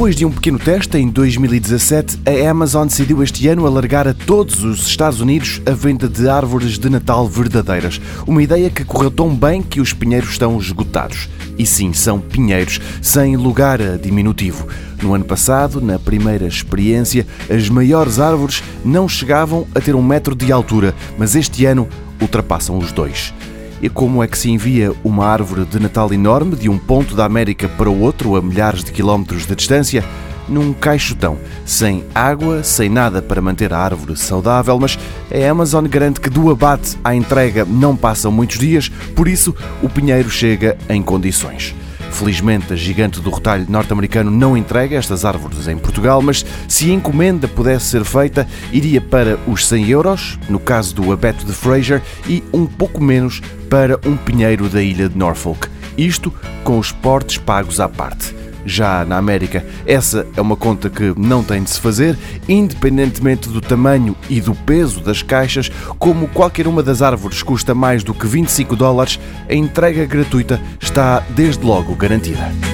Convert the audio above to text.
Depois de um pequeno teste em 2017, a Amazon decidiu este ano alargar a todos os Estados Unidos a venda de árvores de Natal verdadeiras. Uma ideia que correu tão bem que os pinheiros estão esgotados. E sim, são pinheiros, sem lugar a diminutivo. No ano passado, na primeira experiência, as maiores árvores não chegavam a ter um metro de altura, mas este ano ultrapassam os dois. E como é que se envia uma árvore de Natal enorme de um ponto da América para o outro, a milhares de quilómetros de distância? Num caixotão, sem água, sem nada para manter a árvore saudável, mas a Amazon garante que do abate à entrega não passam muitos dias, por isso o pinheiro chega em condições. Felizmente, a gigante do retalho norte-americano não entrega estas árvores em Portugal, mas se a encomenda pudesse ser feita, iria para os 100 euros, no caso do abeto de Fraser, e um pouco menos para um pinheiro da ilha de Norfolk. Isto com os portes pagos à parte. Já na América, essa é uma conta que não tem de se fazer, independentemente do tamanho e do peso das caixas, como qualquer uma das árvores custa mais do que 25 dólares, a entrega gratuita está desde logo garantida.